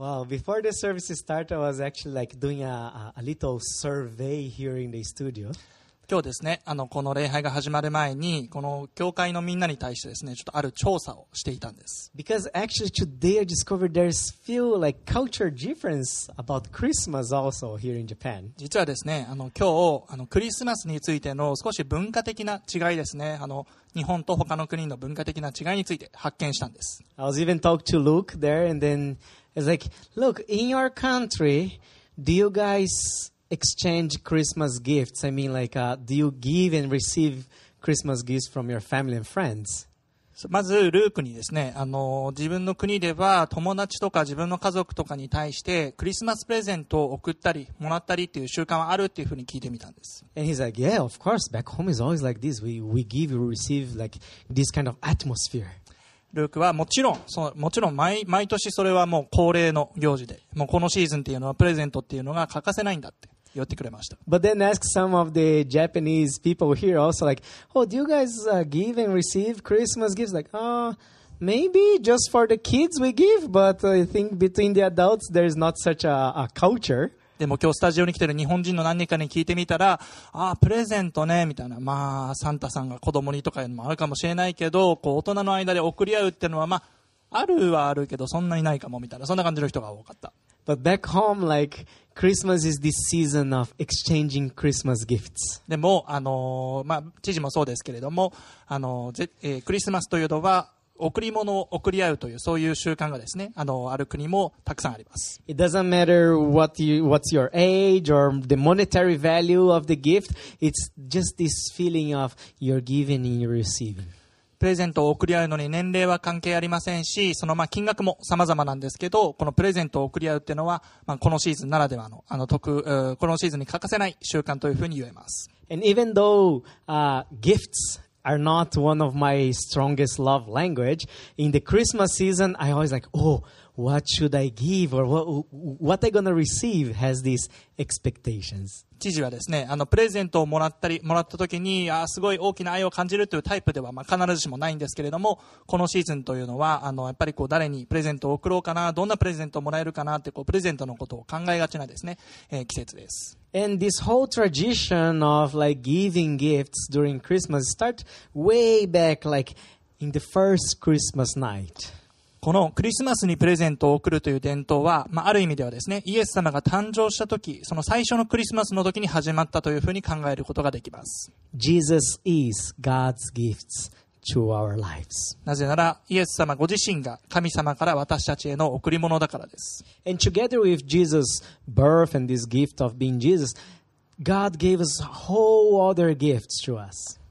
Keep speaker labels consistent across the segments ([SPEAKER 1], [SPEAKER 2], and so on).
[SPEAKER 1] Well, before the service started, I was actually like doing a, a, a little survey here in the studio.
[SPEAKER 2] 今日ですね、あの、この礼拝が始まる前に、この教会のみんなに対してですね、ちょっとある調査をしていたんです。
[SPEAKER 1] Because actually today I discovered there's few like culture difference about Christmas also here in Japan.
[SPEAKER 2] 実はですね、あの、今日、あの、クリスマスについての少し文化的な違いですね、あの、日本と他の国の文化的な違いについて発見したんです。
[SPEAKER 1] I was even talking to Luke there, and then it's like, look, in your country, do you guys exchange Christmas gifts? I mean, like, uh, do you give and receive Christmas gifts from your family and friends?
[SPEAKER 2] まず、ルークにですね、あの、自分の国では友達とか自分の家族とかに対してクリスマスプレゼントを送ったり、もらったりっていう習慣はあるっていうふうに聞いてみたんです。
[SPEAKER 1] And he's like, yeah, of course. Back home is always like this. We we give, we receive like this kind of atmosphere.
[SPEAKER 2] ルークはもちろん、そうもちろん毎毎年それはもう恒例の行事で、もうこのシーズンっていうのはプレゼントっていうのが欠かせないんだって言ってくれました。
[SPEAKER 1] But then ask some of the Japanese people here also like, oh, do you guys uh, give and receive Christmas gifts? Like, ah, uh, maybe just for the kids we give, but I think between the adults there is not such a, a culture.
[SPEAKER 2] でも今日スタジオに来てる日本人の何人かに聞いてみたら、ああ、プレゼントね、みたいな。まあ、サンタさんが子供にとかいうのもあるかもしれないけど、こう、大人の間で送り合うっていうのは、まあ、あるはあるけど、そんなにないかも、みたいな。そんな感じの人が多かった。
[SPEAKER 1] But back home, like Christmas is this season of exchanging Christmas gifts.
[SPEAKER 2] でも、あのーまあ、知事もそうですけれども、あのーぜえークリスマスというのは、贈り物を贈り合うという、そういう習慣がですね、あのある国もたくさんあります。
[SPEAKER 1] It doesn't matter what you, what's your age or the monetary value of the gift. It's just this feeling of you're giving and you're receiving.
[SPEAKER 2] プレゼントを贈り合うのに年齢は関係ありませんし、そのまあ金額も様々なんですけど、このプレゼントを贈り合うっていうのは、まあ、このシーズンならではの、あの特、えーこのシーズンに欠かせない習慣というふうに言えます。
[SPEAKER 1] And even though uh, gifts are not one of my strongest love language, in the Christmas season, I always like, oh, what should I give or what, what I gonna receive has these expectations.
[SPEAKER 2] 知事はですね、あの、プレゼントをもらったり、もらった時に、あすごい大きな愛を感じるというタイプでは、まあ、必ずしもないんですけれども、このシーズンというのは、あの、やっぱりこう、誰にプレゼントを贈ろうかな、どんなプレゼントをもらえるかなって、こう、プレゼントのことを考えがちなですね、えー季節です。
[SPEAKER 1] And this whole tradition of like giving gifts during Christmas start way back like in the first Christmas night.
[SPEAKER 2] このクリスマスにプレゼントを贈るという伝統は、まあ、ある意味ではですね、イエス様が誕生した時、その最初のクリスマスの時に始まったというふうに考えることができます。
[SPEAKER 1] Jesus is God's gifts
[SPEAKER 2] なぜなら、イエス様ご自身が神様から私たちへの贈り物だからです。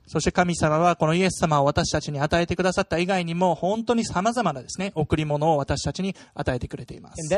[SPEAKER 2] そして神様はこのイエス様を私たちに与えてくださった以外にも本当に様々なですね、贈り物を私たちに与えてくれています。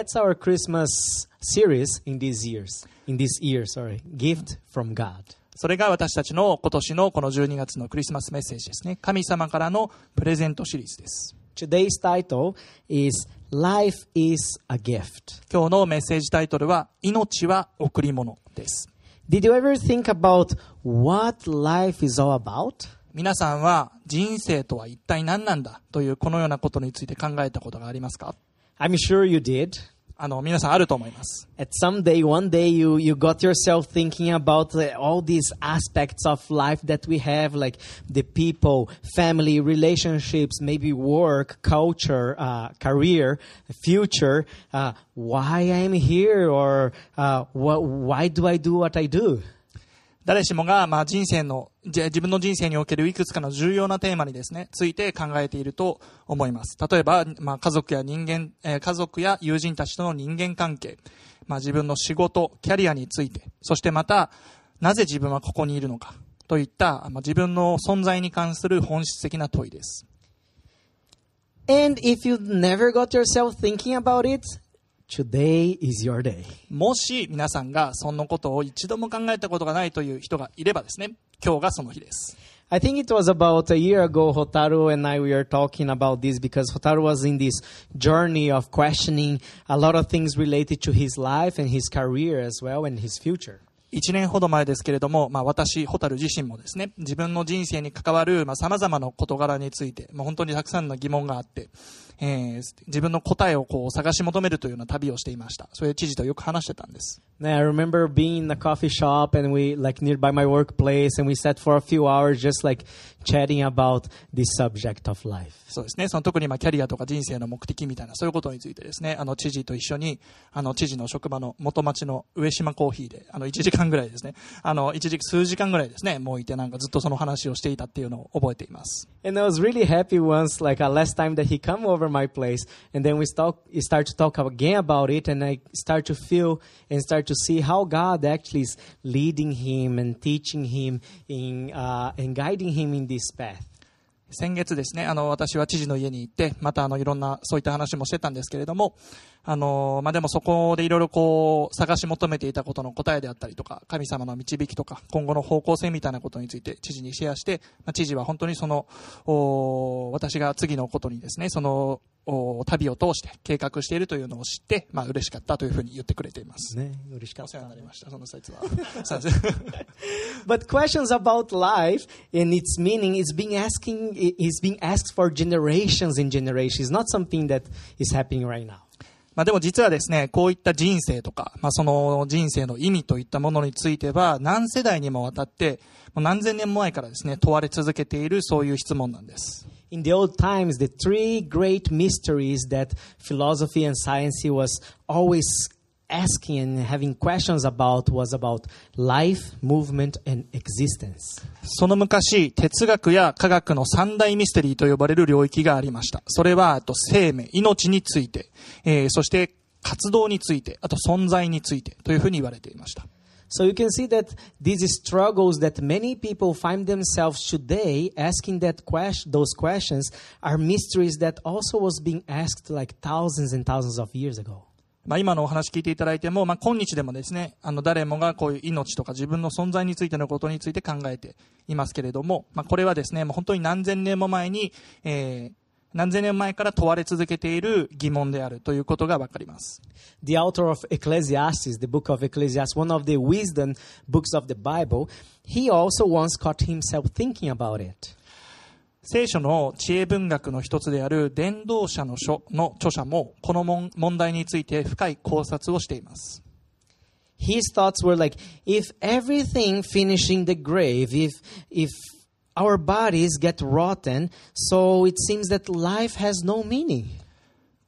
[SPEAKER 2] それが私たちの今年のこの12月のクリスマスメッセージですね。神様からのプレゼントシリーズです。
[SPEAKER 1] Today's title is Life is a Gift.
[SPEAKER 2] 今日のメッセージタイトルは、命は贈り物です。
[SPEAKER 1] Did you ever think about what life is all about?
[SPEAKER 2] 皆さんは人生とは一体何なんだというこのようなことについて考えたことがありますか
[SPEAKER 1] ？I'm sure you did.
[SPEAKER 2] あの、皆さんあると思います。
[SPEAKER 1] At some day, one day, you, you got yourself thinking about uh, all these aspects of life that we have, like the people, family, relationships, maybe work, culture, uh, career, future, uh, why I'm here, or uh, wh- why do I do what I do?
[SPEAKER 2] 誰しもが、まあ、人生の、自分の人生におけるいくつかの重要なテーマにですね、ついて考えていると思います。例えば、まあ、家族や人間、え家族や友人たちとの人間関係、まあ、自分の仕事、キャリアについて、そしてまた、なぜ自分はここにいるのか、といった、まあ、自分の存在に関する本質的な問いです。
[SPEAKER 1] And if you never got yourself thinking about it, today is your day.
[SPEAKER 2] もし皆さんがそんなことを一度も考えたことがないという人がいればですね、今日がその日です。
[SPEAKER 1] I think it was about a year ago, Hotaru and I we were talking about this because Hotaru was in this journey of questioning a lot of things related to his life and his career as well and his future.
[SPEAKER 2] 1年ほど前ですけれども、まあ、私、ホタル自身もですね、自分の人生に関わる、まあ、様々な事柄について、まあ、本当にたくさんの疑問があって、えー自分の答えをこう探し求めるというような旅をしていました。それで知事とよく話してたんです。
[SPEAKER 1] And I remember being in a coffee shop and we like nearby my workplace and we sat for a few hours just like chatting about this subject of life.
[SPEAKER 2] そうですね。その特にまあキャリアとか人生の目的みたいな、そういうことについてですね、あの、知事と一緒に、あの、知事の職場の元町の上島コーヒーで、あの、1時間ぐらいですね、あの、一時数時間ぐらいですね、もういてなんかずっとその話をしていたっていうのを覚えています。
[SPEAKER 1] And I was really happy once, like uh, last time that he come over my place, and then we start start to talk again about it, and I start to feel and start to see how God actually is leading him and teaching him in uh, and guiding him in this path.
[SPEAKER 2] 先月ですね、あの、私は知事の家に行って、またあの、いろんな、そういった話もしてたんですけれども、 あの、まあ、でもそこでいろいろこう、探し求めていたことの答えであったりとか、神様の導きとか、今後の方向性みたいなことについて知事にシェアして、まあ、知事は本当にその、お私が次のことにですね、その、お旅を通して計画しているというのを知って、まあ、嬉しかったというふうに言ってくれています。
[SPEAKER 1] ね、嬉しかった。
[SPEAKER 2] お世話になりました、その説は。
[SPEAKER 1] But questions about life and its meaning is being asking is being asked for generations and generations. It's not something that is happening right now.
[SPEAKER 2] まあでも実はですね、こういった人生とか、まあその人生の意味といったものについては、何世代にもわたって、もう何千年前からですね、問われ続けているそういう質問なんです。
[SPEAKER 1] In the old times, the three great mysteries that philosophy and science was always asking and having questions about was about life, movement, and existence.
[SPEAKER 2] その昔、哲学や科学の三大ミステリーと呼ばれる領域がありました。それは、あと生命、命について、えーそして活動について、あと存在についてというふうに言われていました。
[SPEAKER 1] So you can see that these struggles that many people find themselves today asking that question, those questions are mysteries that also was being asked like thousands and thousands of years ago.
[SPEAKER 2] まあ、今のお話聞いていただいても、まあ、今日でもですね、あの、誰もがこういう命とか自分の存在についてのことについて考えていますけれども、まあ、これはですね、もう本当に何千年も前に、えー、何千年前から問われ続けている疑問であるということがわかります。
[SPEAKER 1] The author of Ecclesiastes, the book of Ecclesiastes, one of the wisdom books of the Bible, he also once caught himself thinking about it.
[SPEAKER 2] 聖書の知恵文学の一つである伝道者の書の著者も、この問問題について深い考察をしています。
[SPEAKER 1] His thoughts were like, if everything finishing the grave, if if our bodies get rotten, so it seems that life has no meaning.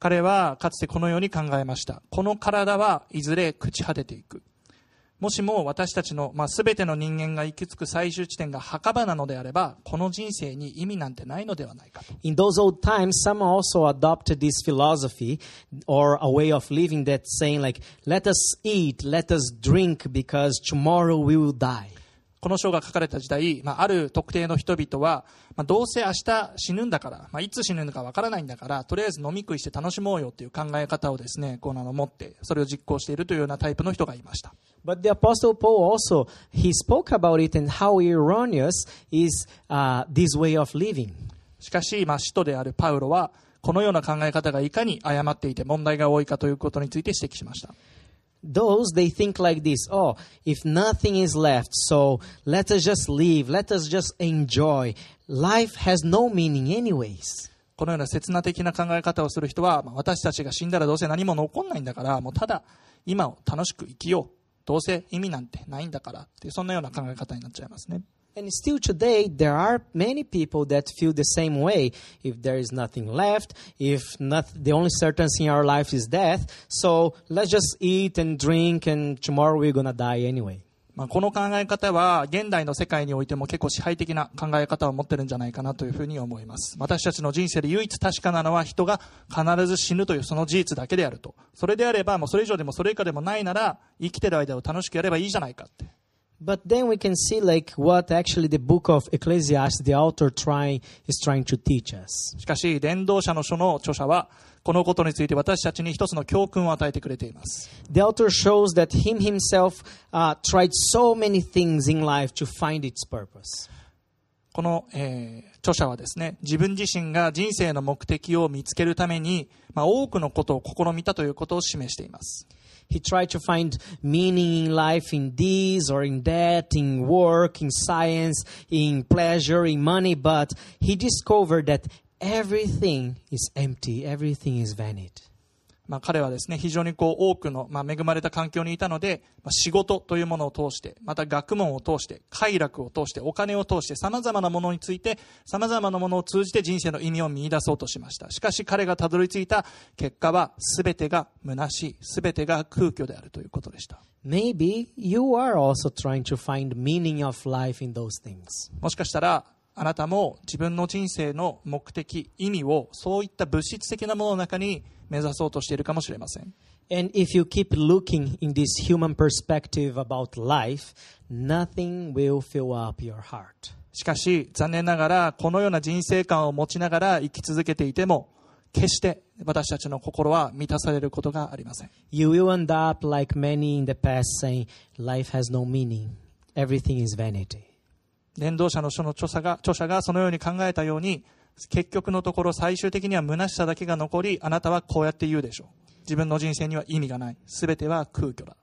[SPEAKER 2] 彼はかつてこのように考えました。この体はいずれ朽ち果てていく。もしも私たちの、まあ、全ての人間が行き着く最終地点が墓場なのであれば、この人生に意味なんてないのではないかと。
[SPEAKER 1] In those old times, some also adopted this philosophy or a way of living that saying like, let us eat, let us drink because tomorrow we will die.
[SPEAKER 2] この書が書かれた時代、まあ、ある特定の人々は、まあ、どうせ明日死ぬんだから、まあ、いつ死ぬのかわからないんだから、とりあえず飲み食いして楽しもうよっていう考え方をですね、こうあの持って、それを実行しているというようなタイプの人がいました。
[SPEAKER 1] But the Apostle Paul also, he spoke about it and how erroneous is uh, this way of living.
[SPEAKER 2] しかし、まあ、使徒であるパウロは、このような考え方がいかに誤っていて問題が多いかということについて指摘しました。
[SPEAKER 1] Those, they think like this oh, if nothing is left, so let us just live, let us just enjoy. Life has no meaning, anyways.
[SPEAKER 2] このような刹那的な考え方をする人は、まあ私たちが死んだらどうせ何も残んないんだから、もうただ今を楽しく生きよう。どうせ意味なんてないんだからっていう、そんなような考え方になっちゃいますね。
[SPEAKER 1] And still today, there are many people that feel the same way. If there is nothing left, if not, the only certainty in our life is death, so let's just eat and drink, and tomorrow we're gonna die anyway.
[SPEAKER 2] まあ、この考え方は現代の世界においても結構支配的な考え方を持ってるんじゃないかなというふうに思います。私たちの人生で唯一確かなのは人が必ず死ぬというその事実だけであると。それであればもうそれ以上でもそれ以下でもないなら生きてる間を楽しくやればいいじゃないかって。
[SPEAKER 1] But then we can see like what actually the book of Ecclesiastes, the author trying is trying to teach us.
[SPEAKER 2] しかし伝道者の書の著者はこのことについて私たちに一つの教訓を与えてくれています。
[SPEAKER 1] The author shows that him himself uh, tried so many things in life to find its purpose.
[SPEAKER 2] この、えー著者はですね、自分自身が人生の目的を見つけるために、まあ、多くのことを試みたということを示しています。
[SPEAKER 1] He tried to find meaning in life in this or in that, in work, in science, in pleasure, in money, but he discovered that everything is empty, everything is vanity.
[SPEAKER 2] まあ、彼はですね、非常にこう多くの、まあ、恵まれた環境にいたので、まあ、仕事というものを通して、また学問を通して、快楽を通して、お金を通して、様々なものについて、様々なものを通じて人生の意味を見出そうとしました。しかし彼がたどり着いた結果は、すべてが虚しい、すべてが空虚であるということでした。
[SPEAKER 1] Maybe you are also trying to find meaning of life in those things.
[SPEAKER 2] もしかしたら、あなたも自分の人生の目的、意味を、そういった物質的なものの中に目指そうとしているかもしれません。
[SPEAKER 1] And if you keep looking in this human perspective about life, nothing will fill up your heart.
[SPEAKER 2] しかし、残念ながら、このような人生観を持ちながら生き続けていても、決して私たちの心は満たされることがありません。
[SPEAKER 1] You will end up like many in the past saying, life has no meaning. Everything is vanity.
[SPEAKER 2] 伝道者の書の著者が著者がそのように考えたように、結局のところ最終的には虚しさだけが残り、あなたはこうやって言うでしょう。自分の人生には意味がない。すべては空虚だ。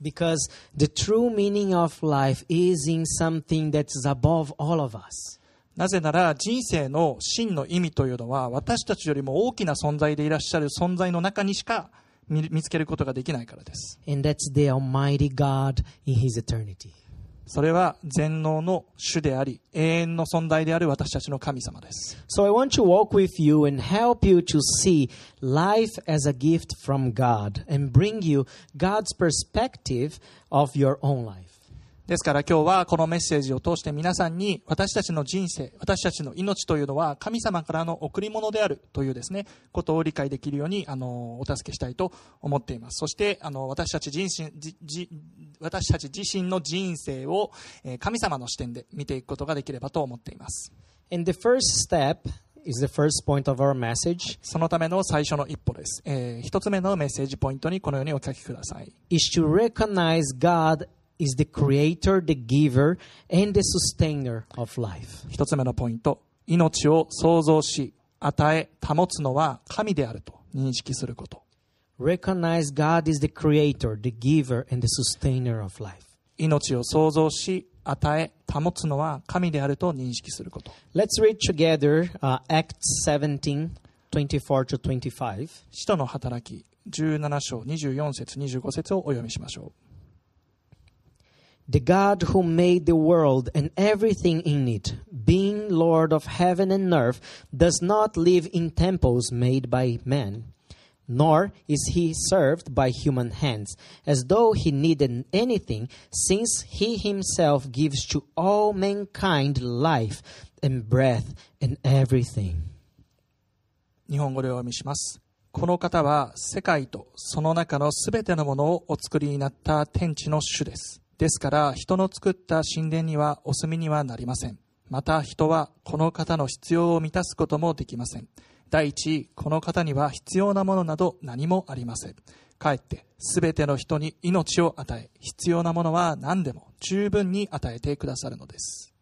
[SPEAKER 1] Because the true meaning of life is in something that's above all of us.
[SPEAKER 2] なぜなら人生の真の意味というのは私たちよりも大きな存在でいらっしゃる存在の中にしか見見つけることができないからです。
[SPEAKER 1] And that's the Almighty God in His eternity.
[SPEAKER 2] それは全能の主であり永遠の存在である私たちの神様です。
[SPEAKER 1] So I want to walk with you and help you to see life as a gift from God and bring you God's perspective of your own life.
[SPEAKER 2] ですから今日はこのメッセージを通して皆さんに私たちの人生、私たちの命というのは神様からの贈り物であるというですね、ことを理解できるようにあのお助けしたいと思っています。そしてあの私たち人身じじ私たち自身の人生をえー神様の視点で見ていくことができればと思っています。
[SPEAKER 1] And the first step is the first point of our message
[SPEAKER 2] そのための最初の一歩です。えー一つ目のメッセージポイントにこのようにお書きください。
[SPEAKER 1] is to recognize God is the creator, the giver, and the sustainer of life.
[SPEAKER 2] 一つ目のポイント。命を創造し、与え、保つのは神であると認識すること。
[SPEAKER 1] Recognize God is the creator, the giver, and the sustainer of life.
[SPEAKER 2] 命を創造し、与え、保つのは神であると認識すること。
[SPEAKER 1] Let's read together uh, Acts 17 24 to 25.
[SPEAKER 2] 使徒の働き、17章24節25節をお読みしましょ
[SPEAKER 1] The God who made the world and everything in it, being Lord of heaven and earth, does not live in temples made by men, nor is he served by human hands, as though he needed anything, since he himself gives to all mankind life and breath and everything.
[SPEAKER 2] 日本語でお読みします。この方は世界とその中のすべてのものをお作りになった天地の主です。ですから人の作った神殿にはお住みにはなりません。また人はこの方の必要を満たすこともできません。第一、この方には必要なものなど何もありません。かえってすべての人に命を与え、必要なものは何でも十分に与えてくださるのです。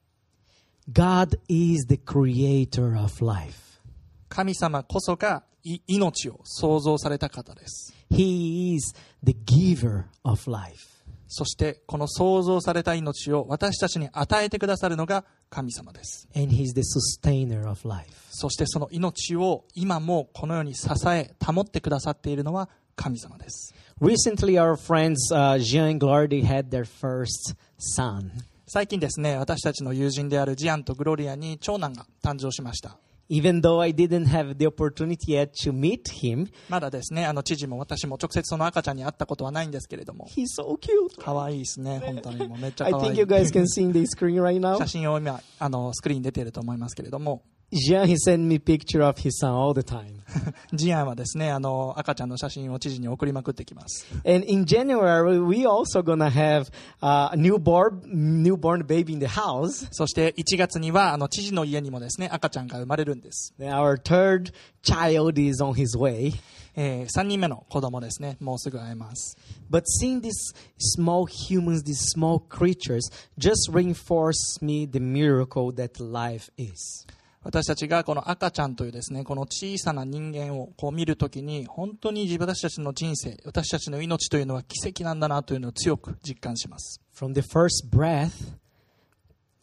[SPEAKER 1] God is the creator of life.
[SPEAKER 2] 神様こそがい命を創造された方です。
[SPEAKER 1] He is the giver of life.
[SPEAKER 2] そしてこの創造された命を私たちに与えてくださるのが神様です。
[SPEAKER 1] And he's the sustainer of life.
[SPEAKER 2] そしてその命を今もこのように支え、保ってくださっているのは神様です。
[SPEAKER 1] Recently, our friends uh, Jean and Glory had their first son.
[SPEAKER 2] 最近ですね、私たちの友人であるジアンとグロリアに長男が誕生しました。
[SPEAKER 1] Even though I didn't have the opportunity yet to meet him,
[SPEAKER 2] まだですね、あの知事も私も直接その赤ちゃんに会ったことはないんですけれども、
[SPEAKER 1] he's so cute.
[SPEAKER 2] 可愛いですね、本当にもうめっちゃ
[SPEAKER 1] I
[SPEAKER 2] 可愛
[SPEAKER 1] think
[SPEAKER 2] い
[SPEAKER 1] you。guys can see the screen right now.
[SPEAKER 2] 写真を今、あの、スクリーンに出ていると思いますけれども、
[SPEAKER 1] Jean, he sent me picture of his son all the time.
[SPEAKER 2] ジアンはですね、あの、赤ちゃんの写真を知事に送りまくってきます。
[SPEAKER 1] And in January, we also gonna have uh, a newborn newborn baby in the house.
[SPEAKER 2] そして1月には、あの、知事の家にもですね、赤ちゃんが生まれるんです。
[SPEAKER 1] Then Our third child is on his way.
[SPEAKER 2] え3人目の子供ですね、もうすぐ会えます。
[SPEAKER 1] But seeing these small humans, these small creatures, just reinforce me the miracle that life is.
[SPEAKER 2] 私たちがこの赤ちゃんというですね、この小さな人間をこう見るときに、本当に私たちの人生、私たちの命というのは奇跡なんだなというのを強く実感します。
[SPEAKER 1] From the first breath,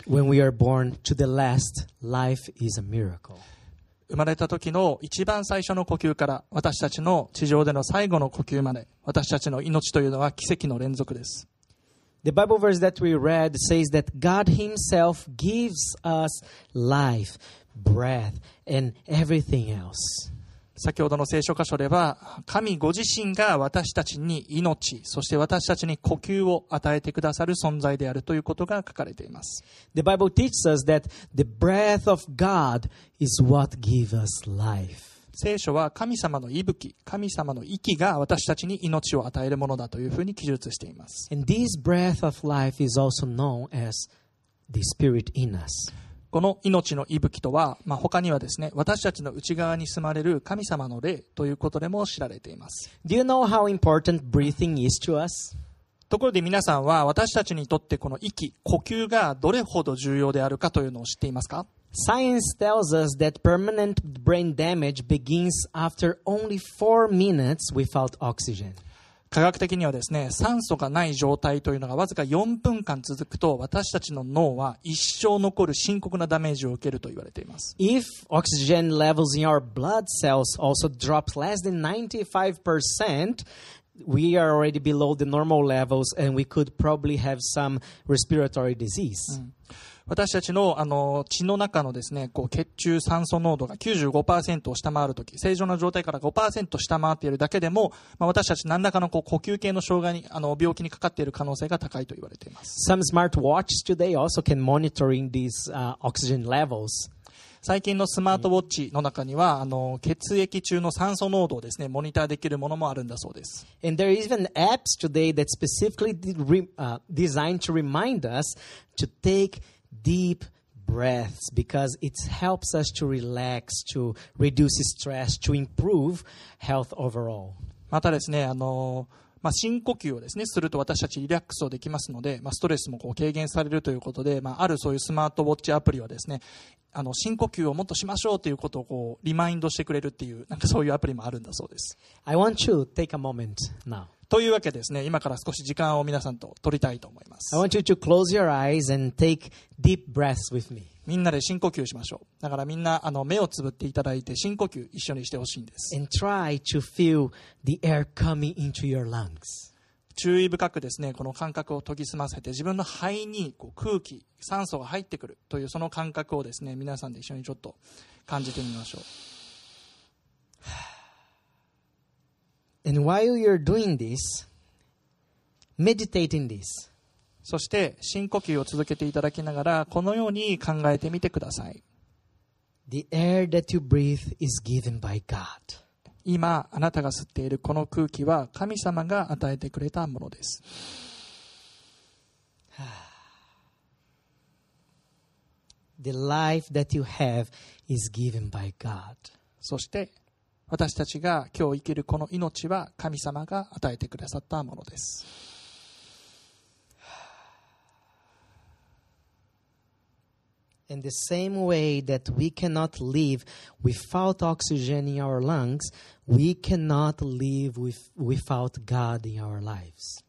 [SPEAKER 1] when we are born, to the last, life is a miracle.
[SPEAKER 2] 生まれた時の一番最初の呼吸から私たちの地上での最後の呼吸まで私たちの命というのは奇跡の連続です。
[SPEAKER 1] The Bible verse that we read says that God Himself gives us life,
[SPEAKER 2] 先ほどの聖書箇所では神ご自身が私たちに命そして私たちに呼吸を与えてくださる存在であるということが書かれています。聖書は神様の息吹神様の息が私たちに命を与えるものだというふうに記述しています。この命の息吹とは、まあ、他にはですね私たちの内側に住まれる神様の霊ということでも知られています
[SPEAKER 1] Do you know how important breathing is to us?
[SPEAKER 2] ところで皆さんは私たちにとってこの息呼吸がどれほど重要であるかというのを知っていますか
[SPEAKER 1] Science tells us that permanent brain damage begins after only four minutes without oxygen.
[SPEAKER 2] 科学的にはですね酸素がない状態というのがわずか4分間続くと私たちの脳は一生残る深刻なダメージを受けると言われています
[SPEAKER 1] If oxygen levels in our blood cells also drop less than 95%, we are already below the normal levels and we could probably have some respiratory disease.
[SPEAKER 2] 私たちのあの血の中のですねこう血中酸素濃度が95%を下回るとき正常な状態から5%下回っているだけでも、まあ、私たち何らかのこう呼吸系の障害にあの病気にかかっている可能性が高いと言われています
[SPEAKER 1] Some smartwatches today also can monitoring these uh, oxygen levels.
[SPEAKER 2] 最近のスマートウォッチの中にはあの血液中の酸素濃度をですねモニターできるものもあるんだそうです
[SPEAKER 1] And there are even apps today that specifically de- uh, designed to remind us to take deep breaths because it helps us to relax, to reduce stress, to improve health overall.
[SPEAKER 2] またですね、あのまあ、深呼吸をですね、すると私たちリラックスをできますので、まあ、ストレスもこう軽減されるということで、まあ、あるそういうスマートウォッチアプリはですね、あの、深呼吸をもっとしましょうということをこう、リマインドしてくれるっていう、なんかそういうアプリもあるんだそうです。
[SPEAKER 1] I want to take a moment now.
[SPEAKER 2] というわけでですね、今から少し時間を皆さんと取りたいと思います。
[SPEAKER 1] I want you to close your eyes and take deep breaths with me.
[SPEAKER 2] みんなで深呼吸しましょう。だからみんな、あの、目をつぶっていただいて深呼吸一緒にしてほしいんです。
[SPEAKER 1] And try to feel the air coming into your lungs.
[SPEAKER 2] 注意深くですね、この感覚を研ぎ澄ませて、自分の肺にこう空気、酸素が入ってくるというその感覚をですね、皆さんで一緒にちょっと感じてみましょう。
[SPEAKER 1] And while you're doing this, meditate in this.
[SPEAKER 2] そして深呼吸を続けていただきながら、このように考えてみてください。
[SPEAKER 1] The air that you breathe is given by God.
[SPEAKER 2] 今、あなたが吸っているこの空気は神様が与えてくれたものです。
[SPEAKER 1] The life that you have is given by God.
[SPEAKER 2] そして、私たちが今日生きるこの命は神様が与えてくださったものです。
[SPEAKER 1] In the same way that we cannot live without oxygen in our lungs, we cannot live with, without God in our lives.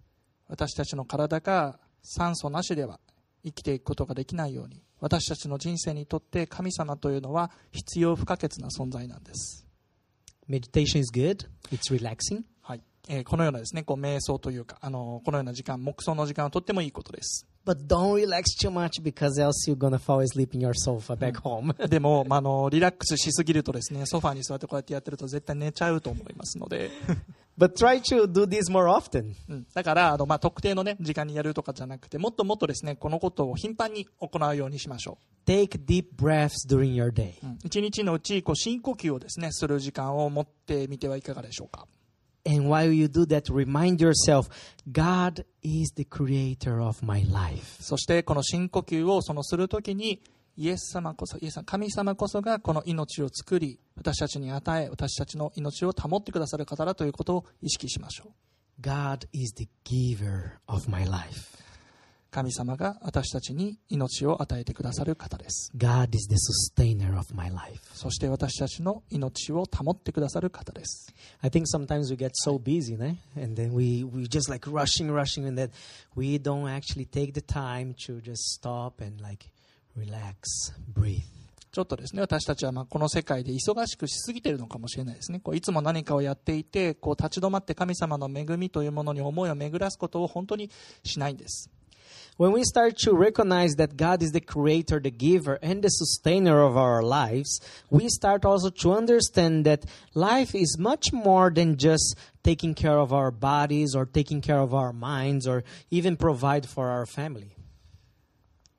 [SPEAKER 2] 私たちの体が酸素なしでは生きていくことができないように私たちの人生にとって神様というのは必要不可欠な存在なんです、
[SPEAKER 1] Meditation is good, it's relaxing.
[SPEAKER 2] はいえーこのようなですねこう瞑想というかあのこのような時間黙想の時間はとってもいいことです
[SPEAKER 1] But don't relax too much because else you're gonna fall asleep in your sofa back home.
[SPEAKER 2] でも、まあ、あのリラックスしすぎるとですねソファーに座ってこうやってやってると絶対寝ちゃうと思いますので、
[SPEAKER 1] But try to do this more often.
[SPEAKER 2] うん、だからあの、まあ、特定の、ね、時間にやるとかじゃなくてもっともっとですねこのことを頻繁に行うようにしましょう
[SPEAKER 1] Take deep breaths during your day.
[SPEAKER 2] うん一日のうちこう深呼吸をですねする時間を持ってみてはいかがでしょうか
[SPEAKER 1] And while you do that, remind yourself God is the creator of my life.
[SPEAKER 2] そしてこの深呼吸をそのするときにイエス様こそイエス様神様こそがこの命を作り私たちに与え私たちの命を保ってくださる方だということを意識しましょう
[SPEAKER 1] God is the giver of my life.
[SPEAKER 2] 神様が私たちに命を与えてくださる方です
[SPEAKER 1] God is the sustainer of my life.
[SPEAKER 2] そして私たちの命を保ってくださる方です
[SPEAKER 1] I think sometimes we get so busy, né? and then we, we just like rushing, rushing, and that we don't actually take the time to just stop and like relax, breathe.
[SPEAKER 2] ちょっとですね、私たちはまあこの世界で忙しくしすぎているのかもしれないですね。こういつも何かをやっていて、こう立ち止まって神様の恵みというものに思いを巡らすことを本当にしないんです。
[SPEAKER 1] When we start to recognize that God is the creator, the giver, and the sustainer of our lives, we start also to understand that life is much more than just taking care of our bodies or taking care of our minds or even provide for our family.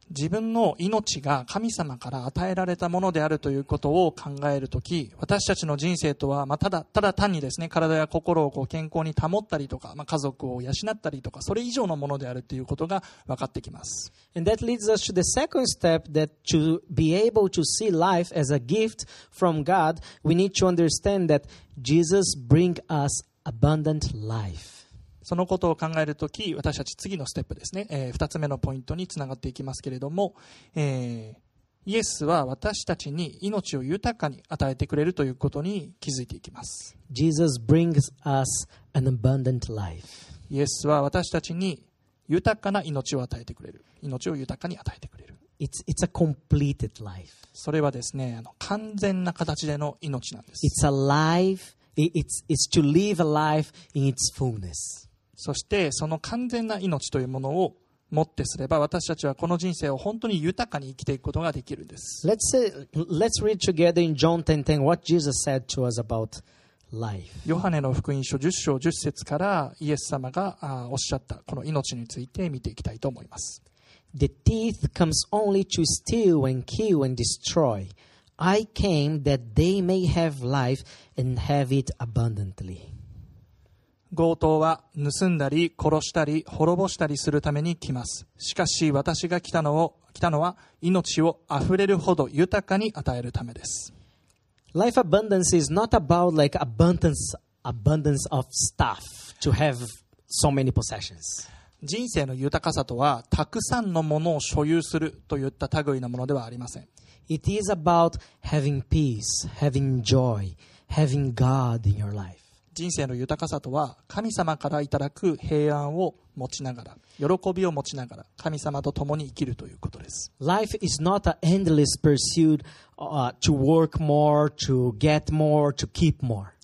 [SPEAKER 2] 自分の命が神様から与えられたものであるということを考えるとき、私たちの人生とは、まあ、ただ、ただ単にですね、体や心をこう健康に保ったりとか、まあ、家族を養ったりとか、それ以上のものであるということが分かってきます。
[SPEAKER 1] And that leads us to the second step that to be able to see life as a gift from God, we need to understand that Jesus bring us abundant life.
[SPEAKER 2] そのことを考えるとき、私たち次のステップですね、えー二つ目のポイントにつながっていきますけれども、えーイエスは私たちに命を豊かに与えてくれるということに気づいていきます。
[SPEAKER 1] Jesus brings us an abundant life.
[SPEAKER 2] イエスは私たちに豊かな命を与えてくれる。命を豊かに与えてくれる。
[SPEAKER 1] It's, it's a completed life.
[SPEAKER 2] それはですね、あの完全な形での命なんです。
[SPEAKER 1] It's a life, it's, it's to live a life in its fullness.
[SPEAKER 2] そして、その完全な命というものをもってすれば、私たちはこの人生を本当に豊かに生きていくことができるんです。
[SPEAKER 1] Let's, say, let's read together in John 10.10 what Jesus said to us about life.
[SPEAKER 2] ヨハネの福音書10章10節からイエス様があーおっしゃったこの命について見ていきたいと思います。
[SPEAKER 1] The thief comes only to steal and kill and destroy. I came that they may have life and have it abundantly.
[SPEAKER 2] 強盗は盗んだり殺したり滅ぼしたりするために来ます。しかし私が来たのを来たのは命をあふれるほど豊かに与えるためです。
[SPEAKER 1] Life abundance is not about like abundance abundance of stuff to have so many possessions.
[SPEAKER 2] 人生の豊かさとはたくさんのものを所有するといった類のものではありません。
[SPEAKER 1] It is about having peace, having joy, having God in your life.
[SPEAKER 2] 人生の豊かさとは神様からいただく平安を持ちながら喜びを持ちながら神様と共に生きるということです
[SPEAKER 1] Life is not an endless pursuit uh, to work more, to get more, to keep more.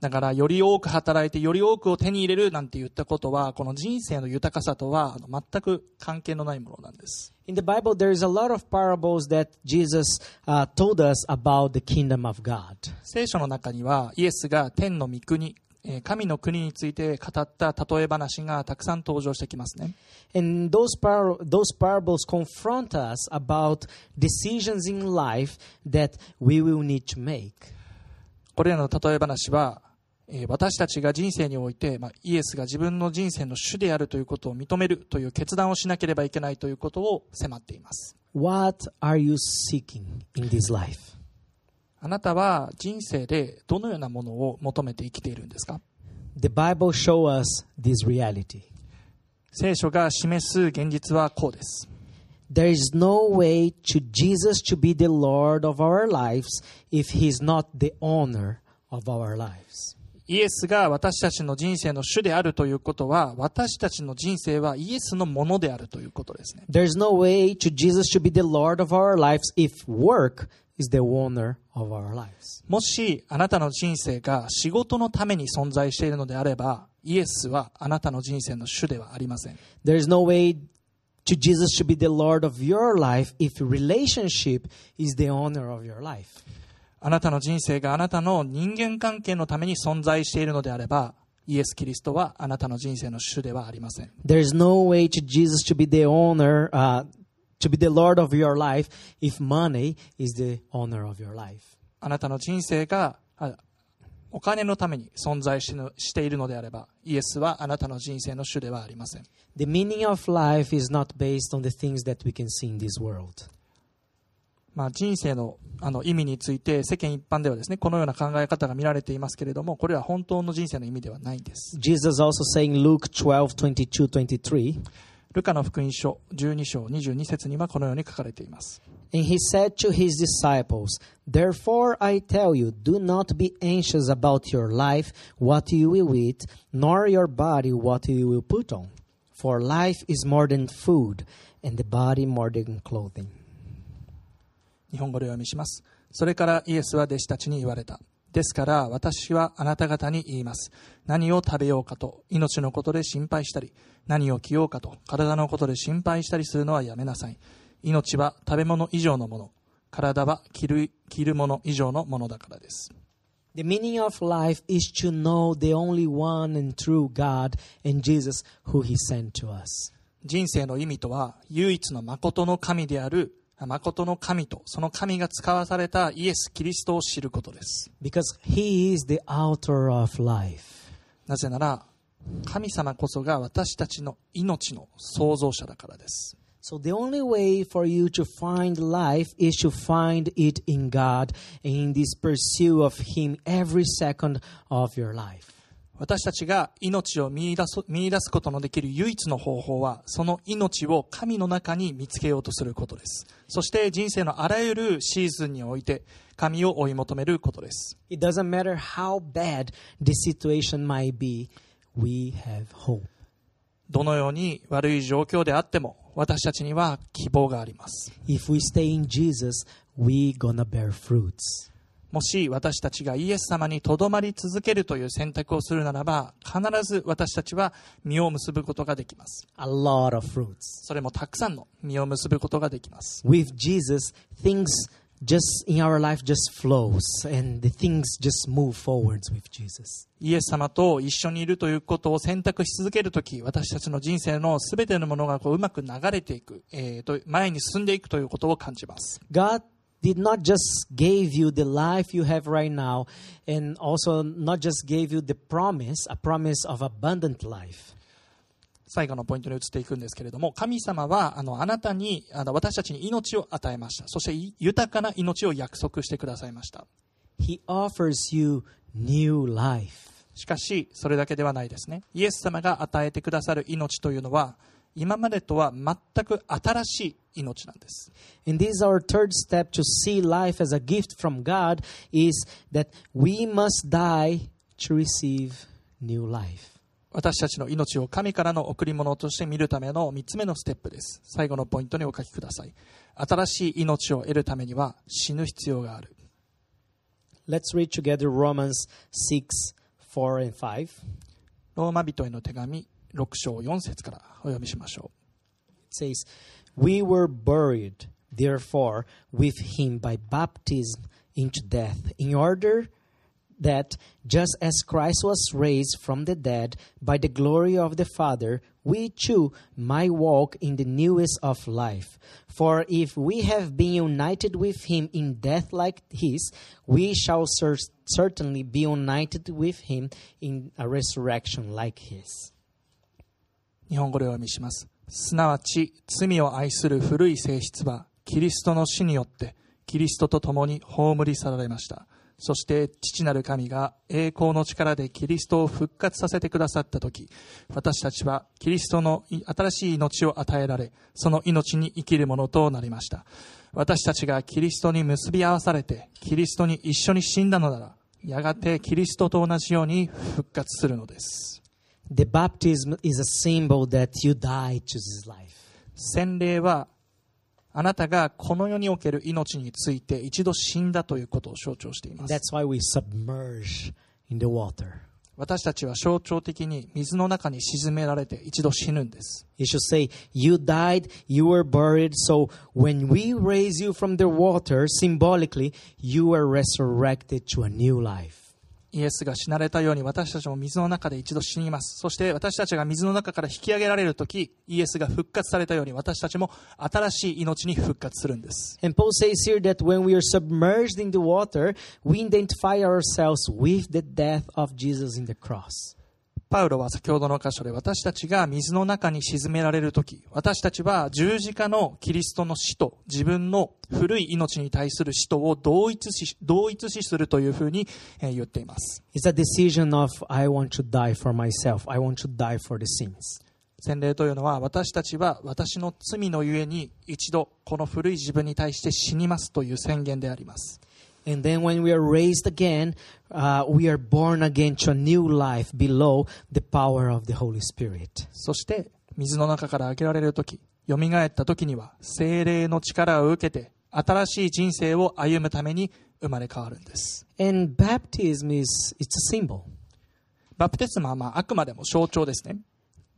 [SPEAKER 2] だからより多く働いてより多くを手に入れるなんて言ったことはこの人生の豊かさとは全く関係のないものなんです
[SPEAKER 1] In the Bible, there is a lot of parables that Jesus uh, told us about the kingdom of God.
[SPEAKER 2] 聖書の中にはイエスが天の御国えー神の国について語った例え話がたくさん登場してきますね
[SPEAKER 1] And those, par- those parables confront us about decisions in life that we will need to make.
[SPEAKER 2] これらの例え話はえー私たちが人生において、まあ、イエスが自分の人生の主であるということを認めるという決断をしなければいけないということを迫っています
[SPEAKER 1] What are you seeking in this life?
[SPEAKER 2] あなたは人生でどのようなものを求めて生きているんですか
[SPEAKER 1] The Bible shows us this reality.
[SPEAKER 2] 聖書が示す現実はこうです
[SPEAKER 1] There is no way to Jesus to be the Lord of our lives if He's not the owner of our lives.
[SPEAKER 2] イエスが私たちの人生の主であるということは私たちの人生はイエスのものであるということですね
[SPEAKER 1] There's no way to Jesus to be the Lord of our lives if work is the owner of our lives.
[SPEAKER 2] もしあなたの人生が仕事のために存在しているのであればイエスはあなたの人生の主ではありません
[SPEAKER 1] There's no way to Jesus to be the Lord of your life if relationship is the owner of your life.
[SPEAKER 2] あなたの人生があなたの人間関係のために存在しているのであればイエス・キリストはあなたの人生の主ではありません
[SPEAKER 1] There's no way to Jesus to be the owner, uh, to be the Lord of your life if money is the owner of your life.
[SPEAKER 2] あなたの人生があお金のために存在しのしているのであればイエスはあなたの人生の主ではありません
[SPEAKER 1] The meaning of life is not based on the things that we can see in this world.
[SPEAKER 2] まあ、人生のあの意味について世間一般ではですねこのような考え方が見られていますけれどもこれは本当の人生の意味ではないんです
[SPEAKER 1] Jesus also saying Luke 12, 22, 23,
[SPEAKER 2] ルカの福音書12章22節にはこのように書かれています。
[SPEAKER 1] And he said to his disciples, Therefore I tell you, do not be anxious about your life, what you will eat, nor your body, what you will put on. For life is more than food, and the body more than clothing.
[SPEAKER 2] 日本語でお読みします。それからイエスは弟子たちに言われた。ですから私はあなた方に言います。何を食べようかと命のことで心配したり、何を着ようかと体のことで心配したりするのはやめなさい。命は食べ物以上のもの、体は着る着るもの以上のものだからです。
[SPEAKER 1] The meaning of life is to know the only one and true God and Jesus who he sent to us.
[SPEAKER 2] 人生の意味とは唯一の誠の神である誠の神とその神が使わされたイエス・キリストを知ることです。
[SPEAKER 1] Because he is the author of life.
[SPEAKER 2] なぜなら神様こそが私たちの命の創造者だからです。
[SPEAKER 1] So the only way for you to find life is to find it in God in this pursuit of him every second of your life.
[SPEAKER 2] 私たちが命を見出す見出すことのできる唯一の方法はその命を神の中に見つけようとすることですそして人生のあらゆるシーズンにおいて神を追い求めることです
[SPEAKER 1] It doesn't matter how bad the situation might be, we have hope.
[SPEAKER 2] どのように悪い状況であっても私たちには希望があります
[SPEAKER 1] If we stay in Jesus, we gonna bear fruits.
[SPEAKER 2] もし私たちがイエス様にとどまり続けるという選択をするならば必ず私たちは実を結ぶことができます
[SPEAKER 1] A lot of fruits.
[SPEAKER 2] それもたくさんの実を結ぶことができます
[SPEAKER 1] With Jesus, things just in our life just flows and the things just move forwards with Jesus.
[SPEAKER 2] イエス様と一緒にいるということを選択し続けるとき、私たちの人生のすべてのものがこううまく流れていく、えーと、前に進んでいくということを感じます。
[SPEAKER 1] God did not just gave you the life you have right now and also not just gave you the promise, a promise of abundant life.
[SPEAKER 2] 最後のポイントに移っていくんですけれども、神様はあのあなたに、あの私たちに命を与えました。そしてい豊かな命を約束してくださいました。
[SPEAKER 1] He offers you new life.
[SPEAKER 2] しかし、それだけではないですね。イエス様が与えてくださる命というのは、今までとは全く新しい命なんです。
[SPEAKER 1] And this is our third step to see life as a gift from God is that we must die to receive new life.
[SPEAKER 2] 私たちの命を神からの贈り物として見るための3つ目のステップです。最後のポイントにお書きください。新しい命を得るためには死ぬ必要がある。
[SPEAKER 1] Let's read together Romans 6, 4, and 5.
[SPEAKER 2] ローマ人への手紙6章4節からお読みしましょ
[SPEAKER 1] It says, We were buried, therefore, with him by baptism into death, in order that just as Christ was raised from the dead by the glory of the Father, we too might walk in the newness of life. For if we have been united with him in death like his, we shall cer- certainly be united with him in a resurrection like his.
[SPEAKER 2] 日本語でお読みします。すなわち、罪を愛する古い性質は、キリストの死によって、キリストと共に葬り去られました。そして、父なる神が栄光の力でキリストを復活させてくださったとき、私たちはキリストの新しい命を与えられ、その命に生きるものとなりました。私たちがキリストに結び合わされて、キリストに一緒に死んだのなら、やがてキリストと同じように復活するのです。
[SPEAKER 1] The baptism is a symbol that you die to this life.
[SPEAKER 2] 洗礼はあなたがこの世における命について一度死んだということを象徴しています
[SPEAKER 1] That's why we submerge in the water.
[SPEAKER 2] 私たちは象徴的に水の中に沈められて一度死ぬんです
[SPEAKER 1] You should say, You died, you were buried, so when we raise you from the water, symbolically, you were resurrected to a new life.
[SPEAKER 2] イエスが死なれたように私たちも水の中で一度死にますそして私たちが水の中から引き上げられるときイエスが復活されたように私たちも新しい命に復活するんです
[SPEAKER 1] And Paul says here that when we are submerged in the water, we identify ourselves with the death of Jesus in the cross.
[SPEAKER 2] パウロは先ほどの箇所で私たちが水の中に沈められるとき、私たちは十字架のキリストの死と自分の古い命に対する死とを同一視同一視するというふうにえー言っています。
[SPEAKER 1] It's a decision of, I want to die for myself, I want to die for the sins.
[SPEAKER 2] 洗礼というのは私たちは私の罪のゆえに一度この古い自分に対して死にますという宣言であります
[SPEAKER 1] And then when we are raised again, uh, we are born again to a new life below the power of the Holy Spirit.
[SPEAKER 2] そして水の中から上げられる時蘇った時には精霊の力を受けて新しい人生を歩むために生まれ変わるんです
[SPEAKER 1] And baptism is it's a symbol.
[SPEAKER 2] バプテスマはまああくまでも象徴ですね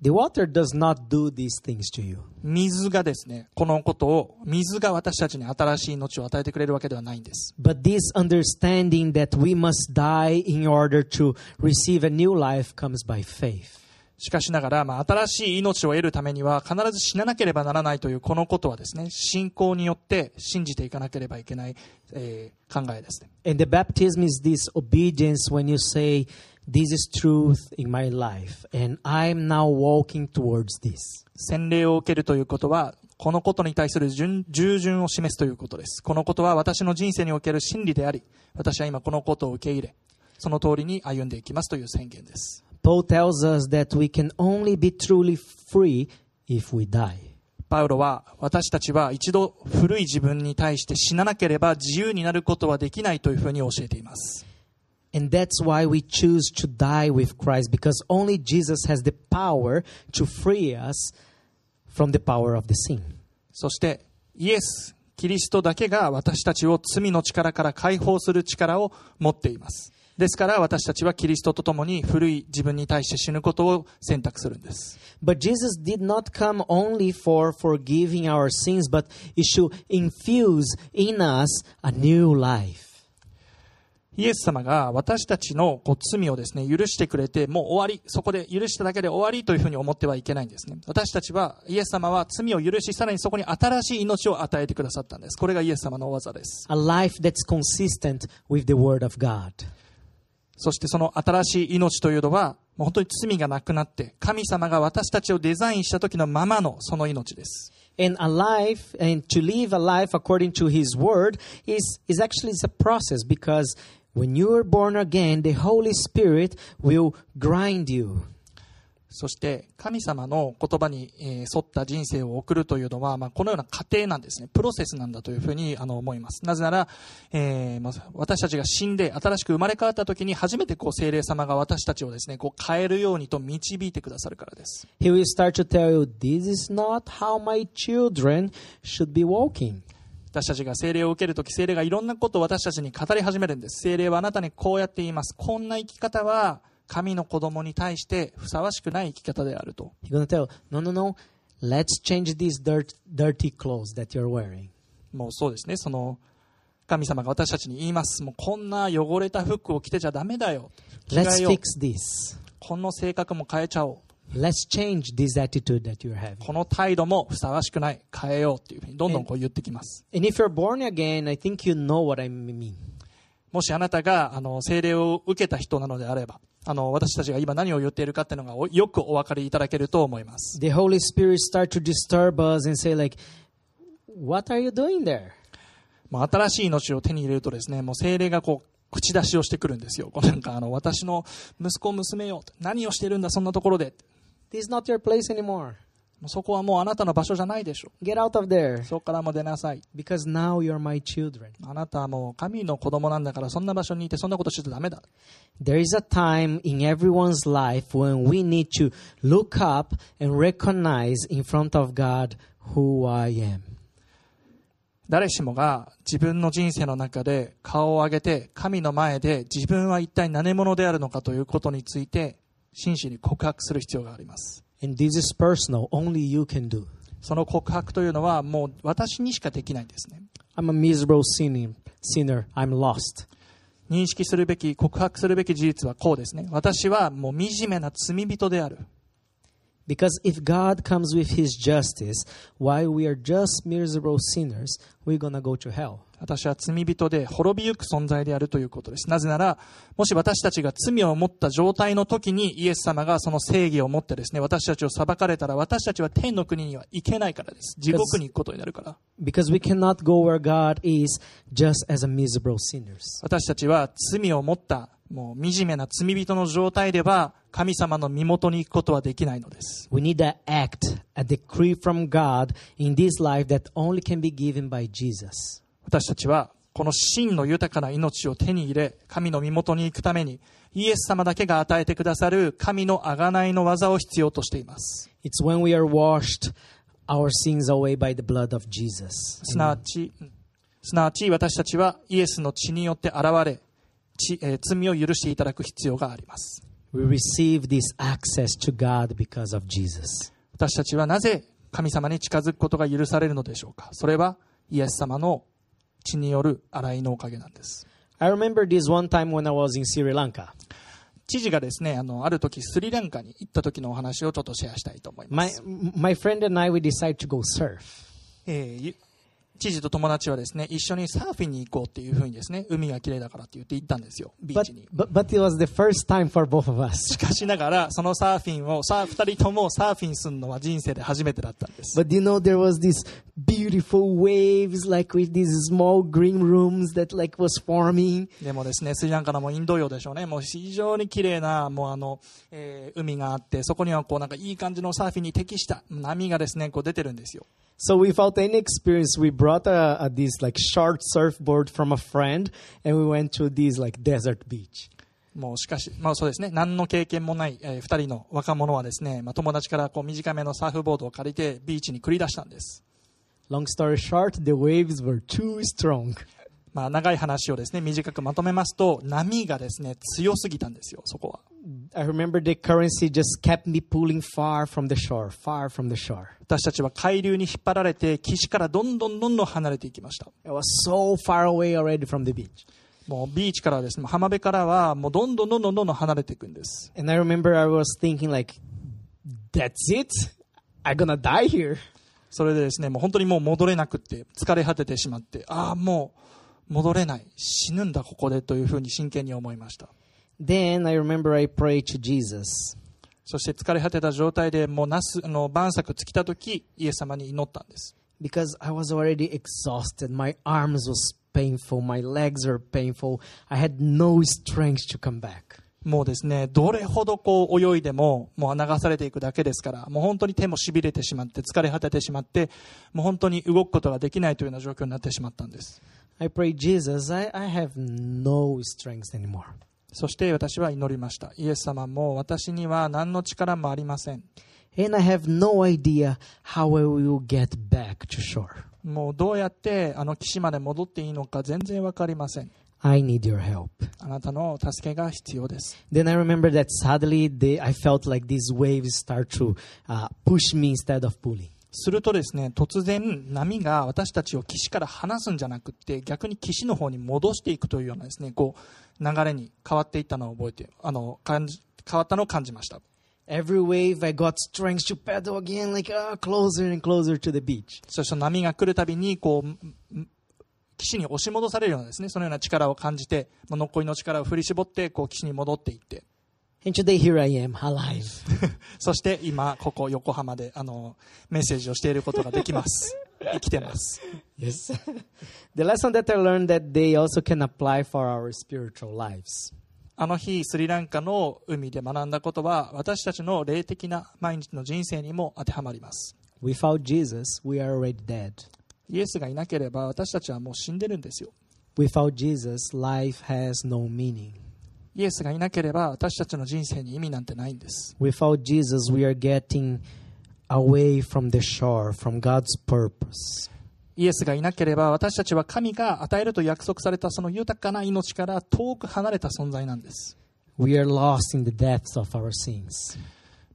[SPEAKER 1] The water does not do these things to you.
[SPEAKER 2] 水がですねこのことを水が私たちに新しい命を与えてくれるわけではないんです
[SPEAKER 1] But this understanding that we must die in order to receive a new life comes by faith.
[SPEAKER 2] しかしながら、まあ、新しい命を得るためには必ず死ななければならないというこのことはですね信仰によって信じていかなければいけない、えー考えですね
[SPEAKER 1] And the baptism is this obedience when you say, This is truth in my life, and I'm now walking towards this.
[SPEAKER 2] 洗礼を受けるということはこのことに対する順従順を示すということですこのことは私の人生における真理であり私は今このことを受け入れその通りに歩んでいきますという宣言です
[SPEAKER 1] Paul tells us that we can only be truly free if we die.
[SPEAKER 2] パウロは私たちは一度古い自分に対して死ななければ自由になることはできないというふうに教えています
[SPEAKER 1] And that's why we choose to die with Christ, because only Jesus has the power to free us from the power of the sin.
[SPEAKER 2] そしてイエスキリストだけが私たちを罪の力から解放する力を持っていますですから私たちはキリストと共に古い自分に対して死ぬことを選択するんです
[SPEAKER 1] But Jesus did not come only for forgiving our sins, but it should infuse in us a new life.
[SPEAKER 2] イエス様が私たちのこう罪をですね許してくれてもう終わりそこで許しただけで終わりというふうに思ってはいけないんですね。私たちはイエス様は罪を許しさらにそこに新しい命を与えてくださったんです。これがイエス様のお技です。
[SPEAKER 1] A life that's consistent with the Word of God.
[SPEAKER 2] そしてその新しい命というのはもう本当に罪がなくなって神様が私たちをデザインした時のままのその命です。
[SPEAKER 1] And a life, and to live a life according to His Word is, is actually is a process because when you are born again, the Holy Spirit will grind you.
[SPEAKER 2] そして神様の言葉にえー沿った人生を送るというのは、まあ、このような過程なんですね。プロセスなんだというふうにあの思います。なぜなら、えーまず私たちが死んで新しく生まれ変わった時に初めてこう精霊様が私たちをですね、こう変えるようにと導いてくださるからです。
[SPEAKER 1] He will start to tell you, This is not how my children should be walking.
[SPEAKER 2] 私たちが精霊を受けるとき、精霊がいろんなことを私たちに語り始めるんです。精霊はあなたにこうやって言います。こんな生き方は神の子供に対してふさわしくない生き方であると。
[SPEAKER 1] He's tell, No, no, no, let's change these dirt, dirty clothes that you're wearing.
[SPEAKER 2] もうそうですね、その神様が私たちに言います。もうこんな汚れた服を着てちゃダメだよ。
[SPEAKER 1] Let's fix this.
[SPEAKER 2] この性格も変えちゃおう。
[SPEAKER 1] Let's change this attitude that you're having.
[SPEAKER 2] この態度もふさわしくない。変えようっていうふうにどんどんこう言ってきます。
[SPEAKER 1] And if you're born again, I think you know what I mean.
[SPEAKER 2] もしあなたがあの聖霊を受けた人なのであれば、あの私たちが今何を言っているかっていうのがおよくお分かりいただけると思います。
[SPEAKER 1] The Holy Spirit start to disturb us and say like, what are you doing there?
[SPEAKER 2] まあ、新しい命を手に入れるとですね、もう精霊がこう、口出しをしてくるんですよ。こうなんかあの、私の息子、娘よ。何をしてるんだ、そんなところで。
[SPEAKER 1] This is not your place anymore.
[SPEAKER 2] もうそこはもうあなたの場所じゃないでしょ。
[SPEAKER 1] Get out of there
[SPEAKER 2] そこからもう出なさい。
[SPEAKER 1] because now you're my children.
[SPEAKER 2] あなたはもう神の子供なんだから、そんな場所にいてそんなことしてダメだ。
[SPEAKER 1] There is a time in everyone's life when we need to look up and recognize in front of God who I am.
[SPEAKER 2] 誰しもが自分の人生の中で顔を上げて神の前で自分は一体何者であるのかということについて真摯に告白する必要があります。
[SPEAKER 1] And this is personal, only you can do.
[SPEAKER 2] その告白というのはもう私にしかできないんですね。
[SPEAKER 1] I'm a miserable sinner, sinner. I'm lost.
[SPEAKER 2] 認識するべき、告白するべき事実はこうですね。私はもう惨めな罪人である。
[SPEAKER 1] Because if God comes with his justice while we are just miserable sinners, we're to go to hell.
[SPEAKER 2] 私は罪人で滅びゆく存在であるということです。なぜなら、もし私たちが罪を持った状態の時にイエス様がその正義を持ってですね、私たちを裁かれたら私たちは天の国には行けないからです。地獄に行くことになるから。
[SPEAKER 1] Because we cannot go where God is just as a miserable sinners.
[SPEAKER 2] 私たちは罪を持った、もう惨めな罪人の状態では神様の身元に行くことはできないのです。
[SPEAKER 1] We need an act, a decree from God in this life that only can be given by Jesus.
[SPEAKER 2] 私たちはこの真の豊かな命を手に入れ、神の身元に行くために、イエス様だけが与えてくださる神の贖いの技を必要としています。
[SPEAKER 1] It's when we are washed our sins away by the blood of Jesus.
[SPEAKER 2] すなわち、すなわち私たちはイエスの血によって現れ、血えー罪を許していただく必要があります。私たちはなぜ神様に近づくことが許されるのでしょうか？それはイエス様の血による洗いのおかげなんです。知事がですねあ,のある時スリランカに行った時のお話をちょっとシェアしたいと思います。知事と友達はですね、一緒にサーフィンに行こうっていうふうにですね、海が綺麗だからって言って行ったんですよ、ビーチに。
[SPEAKER 1] but but it was the first time for both of us.
[SPEAKER 2] しかしながら、そのサーフィンを、さあ、二人ともサーフィンするのは人生で初めてだったんです。
[SPEAKER 1] But you know there was this beautiful waves like with these small green rooms that like was forming.
[SPEAKER 2] でもですね、スリランカのもうインド洋でしょうね。もう非常に綺麗な、もうあの、えー海があって、そこにはこうなんかいい感じのサーフィンに適した波がですね、こう出てるんですよ。
[SPEAKER 1] So without any experience, we brought a, a this like short surfboard from a friend, and we went to this like desert beach.
[SPEAKER 2] もうしかし、まあそうですね、何の経験もない、えー二人の若者はですね、まあ友達からこう短めのサーフボードを借りてビーチに繰り出したんです。
[SPEAKER 1] Long story short, the waves were too strong.
[SPEAKER 2] まあ、長い話をですね短くまとめますと、波がですね強すぎたんですよ、そこは。私たちは海流に引っ張られて、岸からどんどんどんどん離れていきました。もうビーチからです、浜辺からはもうどんどんどんどんどん離れていくんです。それでですね、もう本当にもう戻れなくて、疲れ果ててしまって、ああ、もう。戻れない。死ぬんだ、ここでというふうに真剣に思いました。
[SPEAKER 1] Then I remember I prayed to Jesus.
[SPEAKER 2] そして疲れ果てた状態でもうなす、あの、晩作尽きた時、イエス様に祈ったんです。
[SPEAKER 1] because I was already exhausted. My arms was painful, my legs were painful. I had no strength to come back.
[SPEAKER 2] もうですね、どれほどこう泳いでも、もう流されていくだけですから、もう本当に手も痺れてしまって、疲れ果ててしまって、もう本当に動くことができないというような状況になってしまったんです。
[SPEAKER 1] I prayed, Jesus, I, I have no strength anymore.
[SPEAKER 2] そして私は祈りました。イエス様も私には何の力もありません。
[SPEAKER 1] And I have no idea how I will get back to shore.
[SPEAKER 2] もうどうやってあの岸まで戻っていいのか全然わかりません。
[SPEAKER 1] I need your help.
[SPEAKER 2] あなたの助けが必要です。
[SPEAKER 1] Then I remember that suddenly they, I felt like these waves start to uh, push me instead of pulling.
[SPEAKER 2] するとですね、突然波が私たちを岸から離すんじゃなくって逆に岸の方に戻していくというようなですね、こう流れに変わっていったのを覚えて、あの、感じ、変わったのを感じました。
[SPEAKER 1] Every wave, I got strength to paddle again, like uh, closer and closer to the beach.
[SPEAKER 2] そして波が来るたびに、こう、ん岸に押し戻されるようなですね、そのような力を感じて、残りの力を振り絞って、こう岸に戻っていって、
[SPEAKER 1] And today, here I am, alive.
[SPEAKER 2] そして今、ここ横浜で、あの、メッセージをしていることができます。生きてます。
[SPEAKER 1] Yes. the lesson that I learned that they also can apply for our spiritual lives.
[SPEAKER 2] あの日、スリランカの海で学んだことは、私たちの霊的な毎日の人生にも当てはまります。
[SPEAKER 1] Without Jesus, we are already dead.
[SPEAKER 2] イエスがいなければ、私たちはもう死んでるんですよ。
[SPEAKER 1] Without Jesus, life has no meaning.
[SPEAKER 2] イエスがいなければ、私たちの人生に意味なんてないんです。
[SPEAKER 1] Without Jesus, we are getting away from the shore, from God's purpose.
[SPEAKER 2] イエスがいなければ、私たちは神が与えると約束されたその豊かな命から遠く離れた存在なんです。
[SPEAKER 1] We are lost in the depths of our sins.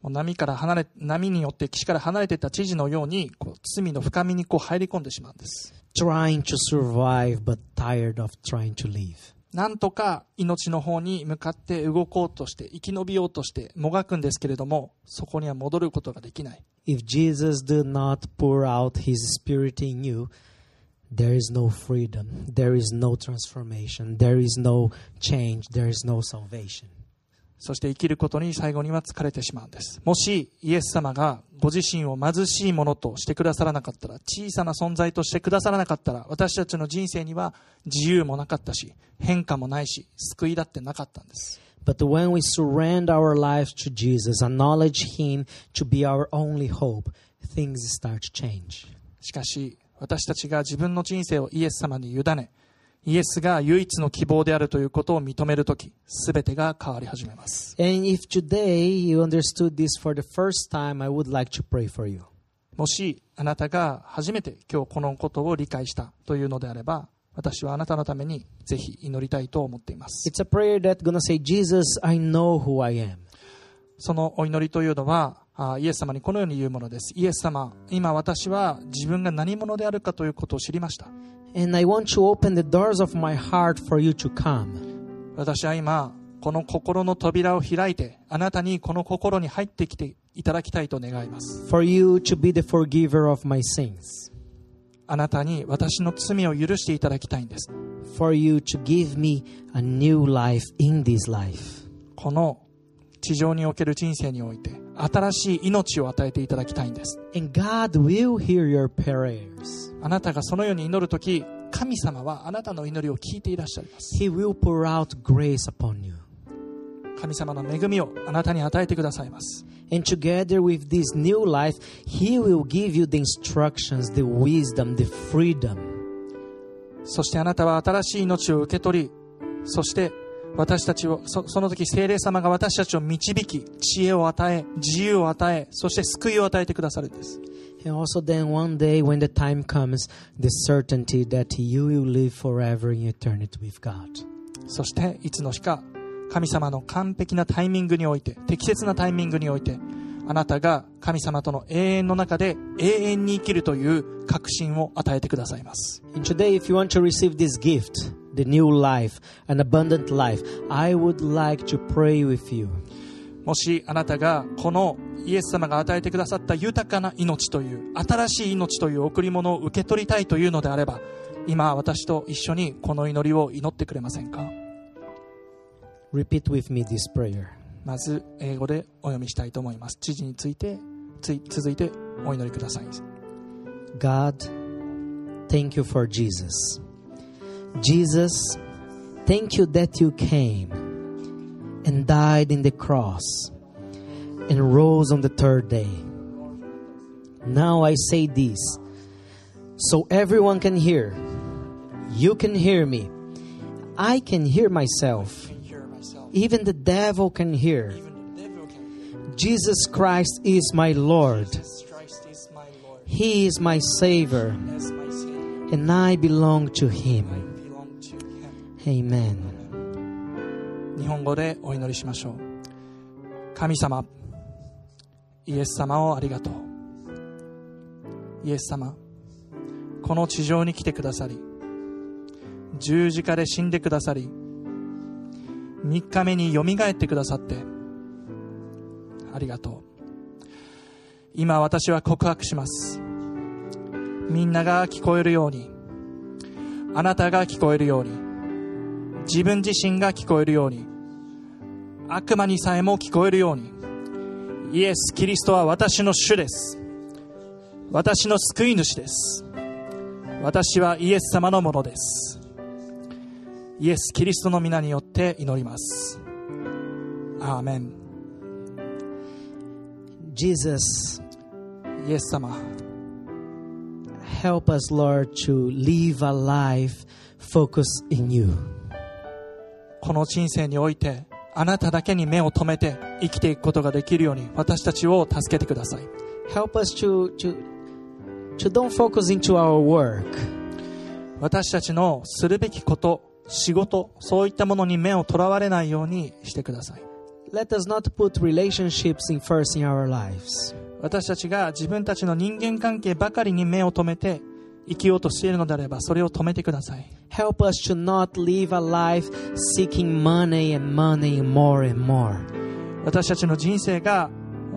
[SPEAKER 2] 波から離れ、波によって岸から離れていった知事のように、こう罪の深みにこう入り込んでしまうんです。
[SPEAKER 1] Trying to survive, but tired of trying to live.
[SPEAKER 2] なんとか命の方に向かって動こうとして、生き延びようとして、もがくんですけれども、そこには戻ることができない。
[SPEAKER 1] If Jesus did not pour out his spirit in you, there is no freedom, there is no transformation, there is no change, there is no salvation.
[SPEAKER 2] そして生きることに最後には疲れてしまうんです。もしイエス様がご自身を貧しいものとしてくださらなかったら、小さな存在としてくださらなかったら、私たちの人生には自由もなかったし、変化もないし、救いだってなかったんです。
[SPEAKER 1] But when we surrender our lives to Jesus, acknowledge Him to be our only hope, things start to change.
[SPEAKER 2] しかし、私たちが自分の人生をイエス様に委ね、イエスが唯一の希望であるということを認めるとき、すべてが変わり始めます。
[SPEAKER 1] And if today you understood this for the first time, I would like to pray for you.
[SPEAKER 2] もしあなたが初めて今日このことを理解したというのであれば、私はあなたのためにぜひ祈りたいと思っています。
[SPEAKER 1] It's a prayer that's gonna say, Jesus, I know who I am.
[SPEAKER 2] そのお祈りというのは、あイエス様にこのように言うものです。イエス様、今私は自分が何者であるかということを知りました。
[SPEAKER 1] And I want to open the doors of my heart for you to come.
[SPEAKER 2] 私は今、この心の扉を開いて、あなたにこの心に入ってきていただきたいと願います。
[SPEAKER 1] For you to be the forgiver of my sins.
[SPEAKER 2] あなたに私の罪を許していただきたいんです。
[SPEAKER 1] For you to give me a new life in this life.
[SPEAKER 2] この地上における人生において、新しい命を与えていただきたいんです。
[SPEAKER 1] And God will hear your prayers.
[SPEAKER 2] あなたがそのように祈るとき、神様はあなたの祈りを聞いていらっしゃいます。
[SPEAKER 1] He will pour out grace upon you.
[SPEAKER 2] 神様の恵みをあなたに与えてくださいます。
[SPEAKER 1] And together with this new life, He will give you the instructions, the wisdom, the freedom.
[SPEAKER 2] そしてあなたは新しい命を受け取り、そして私たちをそ,の時精霊様が私たちを導き知恵を与え自由を与えそして救いを与えてくださるんですそしていつの日か神様の完璧なタイミングにおいて適切なタイミングにおいてあなたが神様との永遠の中で永遠に生きるという確信を与えてくださいます。
[SPEAKER 1] The new life, an abundant life, I would like to pray with you.
[SPEAKER 2] もしあなたがこのイエス様が与えてくださった豊かな命という、新しい命という贈り物を受け取りたいというのであれば、今私と一緒にこの祈りを祈ってくれませんか
[SPEAKER 1] ？Repeat with me this prayer.
[SPEAKER 2] まず英語でお読みしたいと思います。知事について、つい続いてお祈りください。
[SPEAKER 1] God, thank you for Jesus. Jesus, thank you that you came and died in the cross and rose on the third day. Now I say this so everyone can hear. You can hear me. I can hear myself. Even the devil can hear. Jesus Christ is my Lord. He is my Savior, and I belong to Him. Amen.
[SPEAKER 2] 日本語でお祈りしましょう。神様イエス様をありがとう。イエス様この地上に来てくださり十字架で死んでくださり3日目によみがえってくださってありがとう。今私は告白します。みんなが聞こえるようにあなたが聞こえるように自分自身が聞こえるように。悪魔にさえも聞こえるように。イエス・キリストは私の主です。私の救い主です。私はイエス様のものです。イエス・キリストの皆によって祈ります。アーメン。
[SPEAKER 1] Jesus,
[SPEAKER 2] イエス様
[SPEAKER 1] help us, Lord, to live a life focused in you.
[SPEAKER 2] この人生においてあなただけに目を留めて生きていくことができるように私たちを助けてください。
[SPEAKER 1] Help us to, to, to don't focus into our work,
[SPEAKER 2] 私たちのするべきこと仕事そういったものに目をとらわれないようにしてください。
[SPEAKER 1] Let us not put relationships in first in our lives.
[SPEAKER 2] 私たちが自分たちの人間関係ばかりに目を留めて生きようとしているのであればそれを止めてください
[SPEAKER 1] Help us to not live a life seeking money and money more and more.
[SPEAKER 2] 私たちの人生が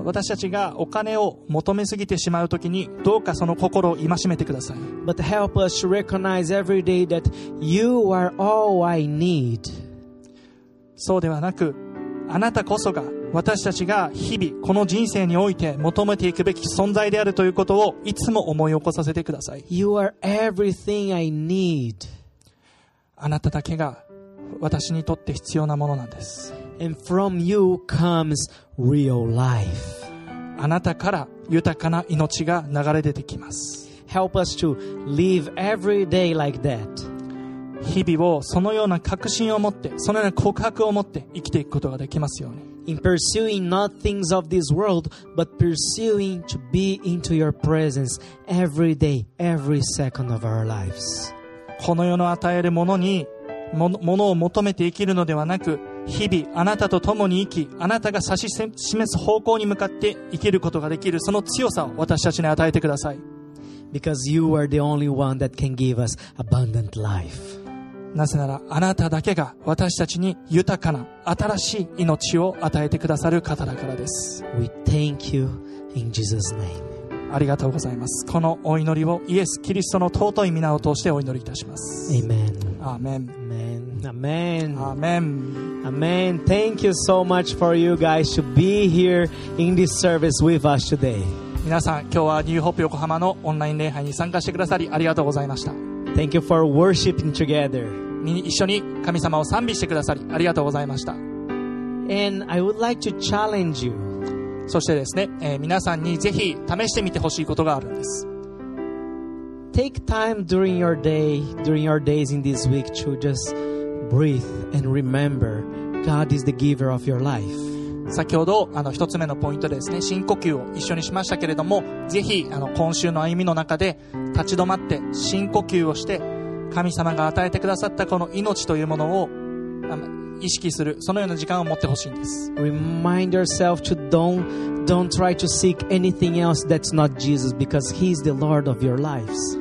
[SPEAKER 2] 私たちがお金を求めすぎてしまうときにどうかその心を戒めてください
[SPEAKER 1] But help us to recognize every day that you are all I need.
[SPEAKER 2] そうではなくあなたこそが私たちが日々この人生において求めていくべき存在であるということをいつも思い起こさせてください
[SPEAKER 1] You are everything I need.
[SPEAKER 2] あなただけが私にとって必要なものなんです
[SPEAKER 1] And from you comes real life.
[SPEAKER 2] あなたから豊かな命が流れ出てきます。
[SPEAKER 1] Help us to live every day like that.
[SPEAKER 2] 日々をそのような確信を持って、そのような告白を持って生きていくことができますように。
[SPEAKER 1] In pursuing not things of this world, but pursuing to be into your presence every day, every second of our lives.
[SPEAKER 2] この世の与えるものに、ものものを求めて生きるのではなく、日々あなたと共に生き、あなたが指し示す方向に向かって生きることができる、その強さを私たちに与えてください。
[SPEAKER 1] Because you are the only one that can give us abundant life.
[SPEAKER 2] なぜなら、あなただけが私たちに豊かな新しい命を与えてくださる方だからです。
[SPEAKER 1] We thank you in Jesus' name.
[SPEAKER 2] ありがとうございます。このお祈りをイエス・キリストの尊い皆を通してお祈りいたします。
[SPEAKER 1] Amen. Amen. Amen.
[SPEAKER 2] アーメン。
[SPEAKER 1] Amen. Thank you so much for you guys to be here in this service with us today.
[SPEAKER 2] 皆さん、今日はニューホップ横浜のオンライン礼拝に参加してくださりありがとうございました。
[SPEAKER 1] Thank you for worshiping together.
[SPEAKER 2] に一緒に神様を賛美してくださりありがとうございました。
[SPEAKER 1] And I would like to challenge you
[SPEAKER 2] そしてですね、えー皆さんにぜひ試してみてほしいことがあるんです。
[SPEAKER 1] take time during your day, during your days in this week to just breathe and remember God is the giver of your life.
[SPEAKER 2] 先ほど、あの、一つ目のポイントでですね、深呼吸を一緒にしましたけれども、ぜひ、あの、今週の歩みの中で、立ち止まって、深呼吸をして、神様が与えてくださったこの命というものを、あの意識する、そのような時間を持ってほしいんです。
[SPEAKER 1] Remind yourself to don't don't try to seek anything else that's not Jesus because he's the Lord of your lives.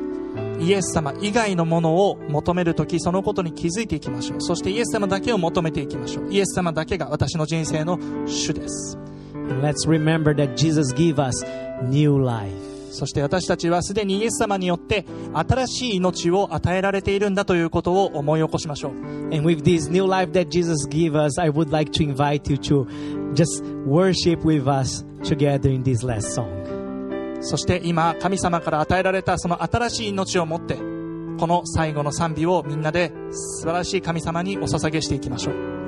[SPEAKER 2] イエス様以外のものを求めるとき、そのことに気づいていきましょう。そしてイエス様だけを求めていきましょう。イエス様だけが私の人生の主です。
[SPEAKER 1] Let's remember that Jesus gave us new life.
[SPEAKER 2] そして私たちはすでにイエス様によって新しい命を与えられているんだということを思い起こしましょう。
[SPEAKER 1] And with this new life that Jesus gave us, I would like to invite you to just worship with us together in this last song.
[SPEAKER 2] そして今神様から与えられたその新しい命を持ってこの最後の賛美をみんなで素晴らしい神様にお捧げしていきましょう。